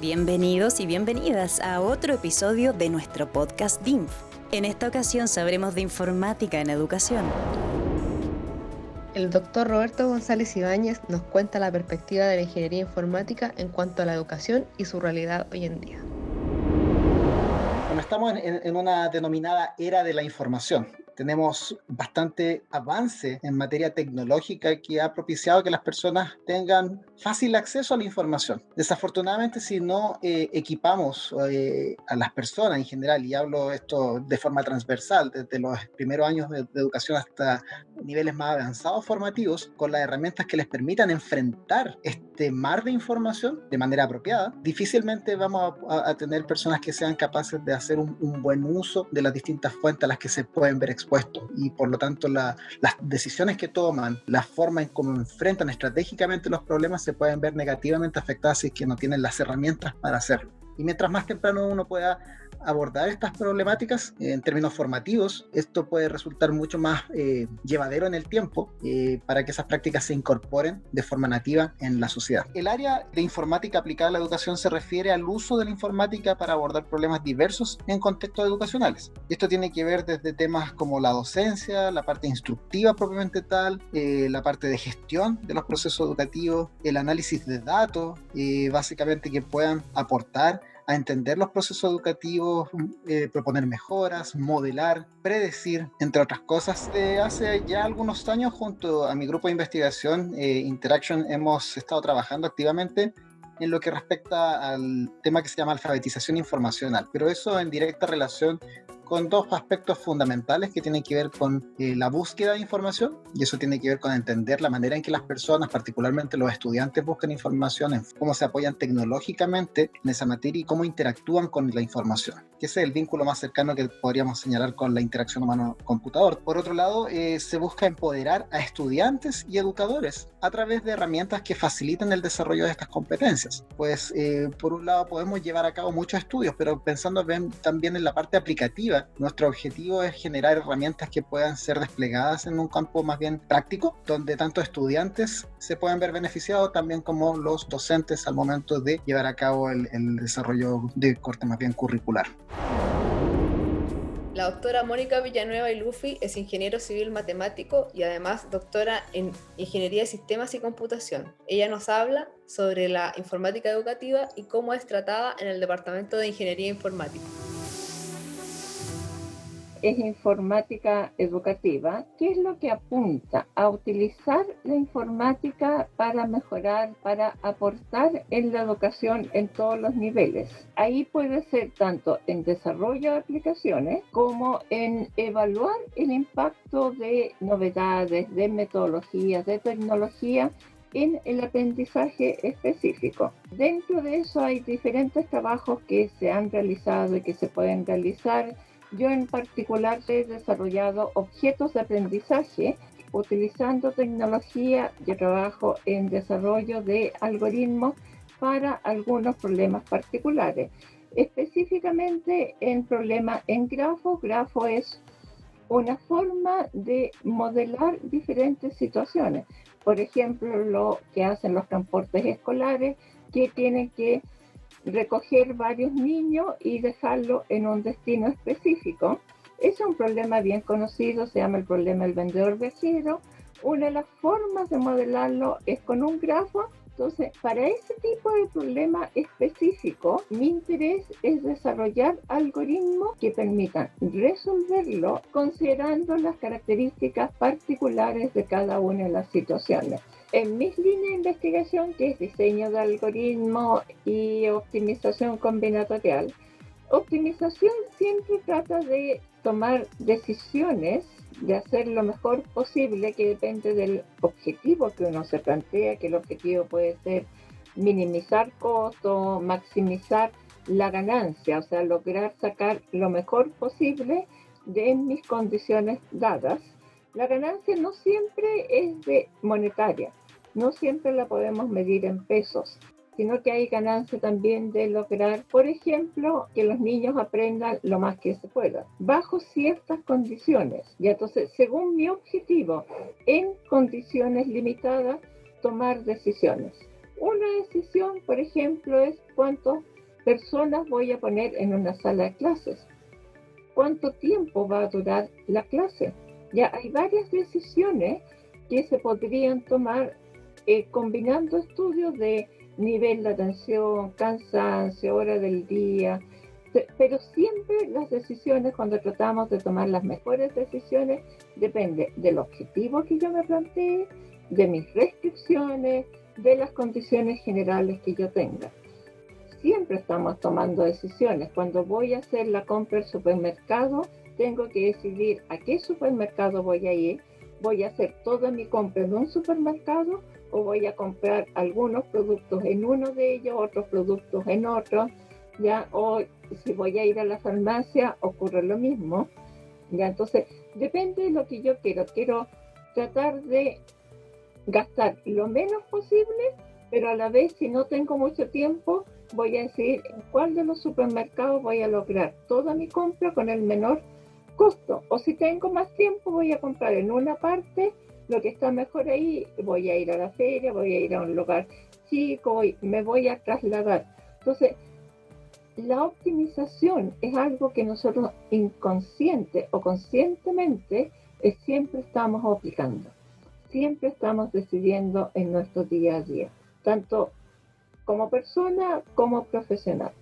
Bienvenidos y bienvenidas a otro episodio de nuestro podcast DINF. En esta ocasión sabremos de informática en educación. El doctor Roberto González Ibáñez nos cuenta la perspectiva de la ingeniería informática en cuanto a la educación y su realidad hoy en día. Bueno, estamos en, en una denominada era de la información tenemos bastante avance en materia tecnológica que ha propiciado que las personas tengan fácil acceso a la información. Desafortunadamente, si no eh, equipamos eh, a las personas en general, y hablo esto de forma transversal, desde los primeros años de, educación hasta niveles más avanzados formativos, con las herramientas que les permitan enfrentar este mar de información de manera apropiada, difícilmente vamos a, tener personas que sean capaces de hacer un, un, buen uso de las distintas fuentes a las que se pueden ver expuestas y por lo tanto las decisiones que toman, la forma en cómo enfrentan estratégicamente los problemas se pueden ver negativamente afectadas si es que no tienen las herramientas para hacerlo. Y mientras más temprano uno pueda abordar estas problemáticas en términos formativos, esto puede resultar mucho más eh, llevadero en el tiempo eh, para que esas prácticas se incorporen de forma nativa en la sociedad. El área de informática aplicada a la educación se refiere al uso de la informática para abordar problemas diversos en contextos educacionales. Esto tiene que ver desde temas como la docencia, la parte instructiva propiamente tal, eh, la parte de gestión de los procesos educativos, el análisis de datos, básicamente que puedan aportar a entender los procesos educativos, eh, proponer mejoras, modelar, predecir, entre otras cosas. hace ya algunos años, junto a mi grupo de investigación eh, Interaction, hemos estado trabajando activamente en lo que respecta al tema que se llama alfabetización informacional, pero eso en directa relación con dos aspectos fundamentales que tienen que ver con eh, la búsqueda de información y eso tiene que ver con entender la manera en que las personas, particularmente los estudiantes, buscan información, en cómo se apoyan tecnológicamente en esa materia y cómo interactúan con la información, ese es el vínculo más cercano que podríamos señalar con la interacción humano-computador. Por otro lado, eh, se busca empoderar a estudiantes y educadores a través de herramientas que faciliten el desarrollo de estas competencias. Pues, eh, por un lado, podemos llevar a cabo muchos estudios, pero pensando también en la parte aplicativa, nuestro objetivo es generar herramientas que puedan ser desplegadas en un campo más bien práctico, donde tanto estudiantes se puedan ver beneficiados, también como los docentes al momento de llevar a cabo el, el desarrollo de corte más bien curricular. La doctora Mónica Villanueva y Luffy es ingeniero civil matemático y además doctora en Ingeniería de Sistemas y Computación. Ella nos habla sobre la informática educativa y cómo es tratada en el Departamento de Ingeniería Informática es informática educativa, ¿qué es lo que apunta a utilizar la informática para mejorar, para aportar en la educación en todos los niveles? Ahí puede ser tanto en desarrollo de aplicaciones como en evaluar el impacto de novedades, de metodologías, de tecnología en el aprendizaje específico. Dentro de eso hay diferentes trabajos que se han realizado y que se pueden realizar yo en particular he desarrollado objetos de aprendizaje utilizando tecnología. Yo trabajo en desarrollo de algoritmos para algunos problemas particulares. Específicamente en problema en grafo. Grafo es una forma de modelar diferentes situaciones. Por ejemplo, lo que hacen los transportes escolares que tienen que recoger varios niños y dejarlo en un destino específico. Es un problema bien conocido, se llama el problema del vendedor viajero. Una de las formas de modelarlo es con un grafo. Entonces, para ese tipo de problema específico, mi interés es desarrollar algoritmos que permitan resolverlo considerando las características particulares de cada una de las situaciones. En mis líneas de investigación, que es diseño de algoritmos y optimización combinatorial, optimización siempre trata de tomar decisiones, de hacer lo mejor posible, que depende del objetivo que uno se plantea, que el objetivo puede ser minimizar costos, maximizar la ganancia, o sea, lograr sacar lo mejor posible de mis condiciones dadas. La ganancia no siempre es de monetaria, no siempre la podemos medir en pesos, sino que hay ganancia también de lograr, por ejemplo, que los niños aprendan lo más que se pueda, bajo ciertas condiciones. Y entonces, según mi objetivo, en condiciones limitadas, tomar decisiones. Una decisión, por ejemplo, es cuántas personas voy a poner en una sala de clases, cuánto tiempo va a durar la clase. Ya hay varias decisiones que se podrían tomar eh, combinando estudios de nivel de atención, cansancio, hora del día, pero siempre las decisiones, cuando tratamos de tomar las mejores decisiones, depende del objetivo que yo me planteé, de mis restricciones, de las condiciones generales que yo tenga. Siempre estamos tomando decisiones. Cuando voy a hacer la compra al supermercado, tengo que decidir a qué supermercado voy a ir. ¿Voy a hacer toda mi compra en un supermercado o voy a comprar algunos productos en uno de ellos, otros productos en otro? ¿ya? O si voy a ir a la farmacia, ocurre lo mismo, ¿ya? Entonces, depende de lo que yo quiero. Quiero tratar de gastar lo menos posible, pero a la vez, si no tengo mucho tiempo, voy a decir en cuál de los supermercados voy a lograr toda mi compra con el menor costo. O si tengo más tiempo, voy a comprar en una parte lo que está mejor ahí, voy a ir a la feria, voy a ir a un lugar chico, me voy a trasladar. Entonces, la optimización es algo que nosotros inconsciente o conscientemente eh, siempre estamos aplicando, siempre estamos decidiendo en nuestro día a día, tanto como persona como profesional.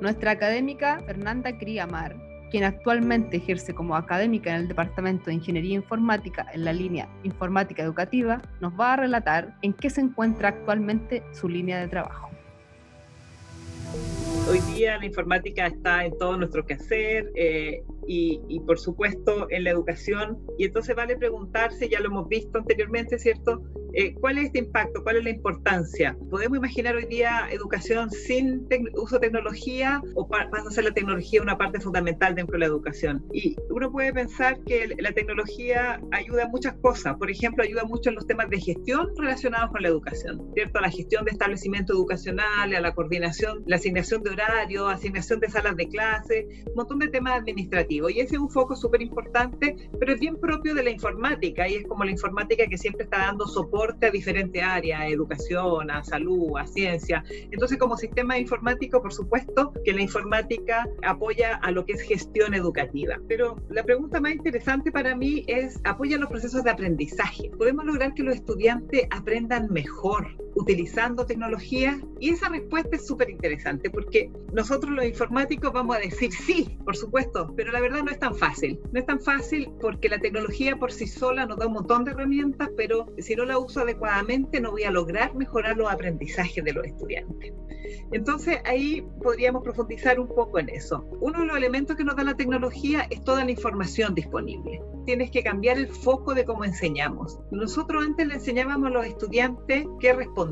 Nuestra académica Fernanda Criamar, quien actualmente ejerce como académica en el Departamento de Ingeniería Informática en la línea Informática Educativa, nos va a relatar en qué se encuentra actualmente su línea de trabajo. Hoy día la informática está en todo nuestro quehacer eh, y, y, por supuesto en la educación. Y entonces vale preguntarse, ya lo hemos visto anteriormente, ¿cierto? Eh, ¿Cuál es este impacto? ¿Cuál es la importancia? ¿Podemos imaginar hoy día educación sin uso de tecnología o pasa a ser la tecnología una parte fundamental dentro de la educación? Y uno puede pensar que la tecnología ayuda a muchas cosas. Por ejemplo, ayuda mucho en los temas de gestión relacionados con la educación, ¿cierto? A la gestión de establecimientos educacionales, a la coordinación, la asignación de horario, asignación de salas de clase, un montón de temas administrativos. Y ese es un foco súper importante, pero es bien propio de la informática y es como la informática que siempre está dando soporte a diferentes áreas, a educación, a salud, a ciencia. Entonces, como sistema informático, por supuesto que la informática apoya a lo que es gestión educativa. Pero la pregunta más interesante para mí es, ¿apoya los procesos de aprendizaje? ¿Podemos lograr que los estudiantes aprendan mejor utilizando tecnología? Y esa respuesta es súper interesante porque nosotros los informáticos vamos a decir sí, por supuesto, pero la verdad no es tan fácil. No es tan fácil porque la tecnología por sí sola nos da un montón de herramientas, pero si no la uso adecuadamente no voy a lograr mejorar los aprendizajes de los estudiantes. Entonces ahí podríamos profundizar un poco en eso. Uno de los elementos que nos da la tecnología es toda la información disponible. Tienes que cambiar el foco de cómo enseñamos. Nosotros antes le enseñábamos a los estudiantes qué responder.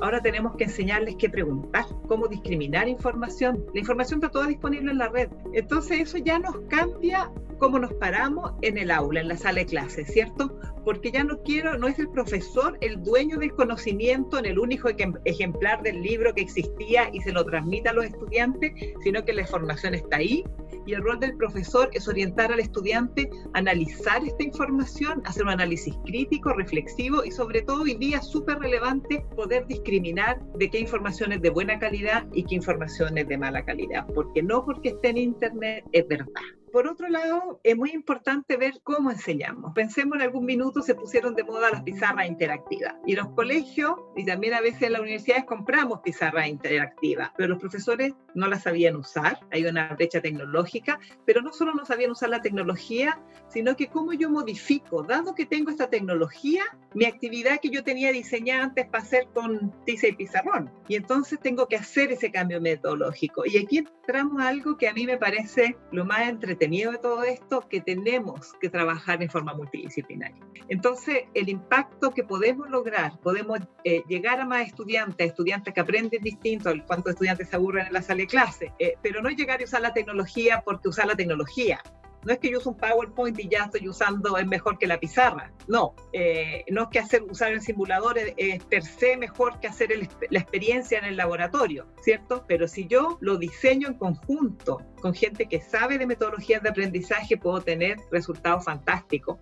Ahora tenemos que enseñarles qué preguntar, cómo discriminar información. La información está toda disponible en la red. Entonces eso ya nos cambia cómo nos paramos en el aula, en la sala de clases, ¿cierto? Porque ya no quiero, no es el profesor el dueño del conocimiento en el único ejemplar del libro que existía y se lo transmite a los estudiantes, sino que la información está ahí y el rol del profesor es orientar al estudiante a analizar esta información, hacer un análisis crítico, reflexivo y sobre todo hoy día súper relevante poder discriminar de qué información es de buena calidad y qué información es de mala calidad, porque no porque esté en Internet es verdad. Por otro lado, es muy importante ver cómo enseñamos. Pensemos en algún minuto se pusieron de moda las pizarras interactivas. Y los colegios y también a veces en las universidades compramos pizarras interactivas, pero los profesores no las sabían usar. Hay una brecha tecnológica, pero no solo no sabían usar la tecnología, sino que cómo yo modifico, dado que tengo esta tecnología, mi actividad que yo tenía diseñada antes para hacer con tiza y pizarrón. Y entonces tengo que hacer ese cambio metodológico. Y aquí entramos a algo que a mí me parece lo más entretenido de todo esto que tenemos que trabajar en forma multidisciplinaria. Entonces, el impacto que podemos lograr, podemos eh, llegar a más estudiantes, estudiantes que aprenden distinto, cuántos estudiantes se aburren en la sala de clase, eh, pero no llegar a usar la tecnología porque usar la tecnología, no es que yo use un PowerPoint y ya estoy usando, es mejor que la pizarra. No, eh, no es que hacer, usar el simulador es, per se mejor que hacer la experiencia en el laboratorio, ¿cierto? Pero si yo lo diseño en conjunto con gente que sabe de metodologías de aprendizaje, puedo tener resultados fantásticos.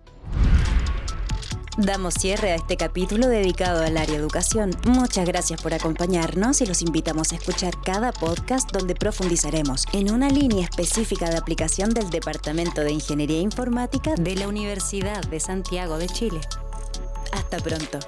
Damos cierre a este capítulo dedicado al área educación. Muchas gracias por acompañarnos y los invitamos a escuchar cada podcast donde profundizaremos en una línea específica de aplicación del Departamento de Ingeniería Informática de la Universidad de Santiago de Chile. Hasta pronto.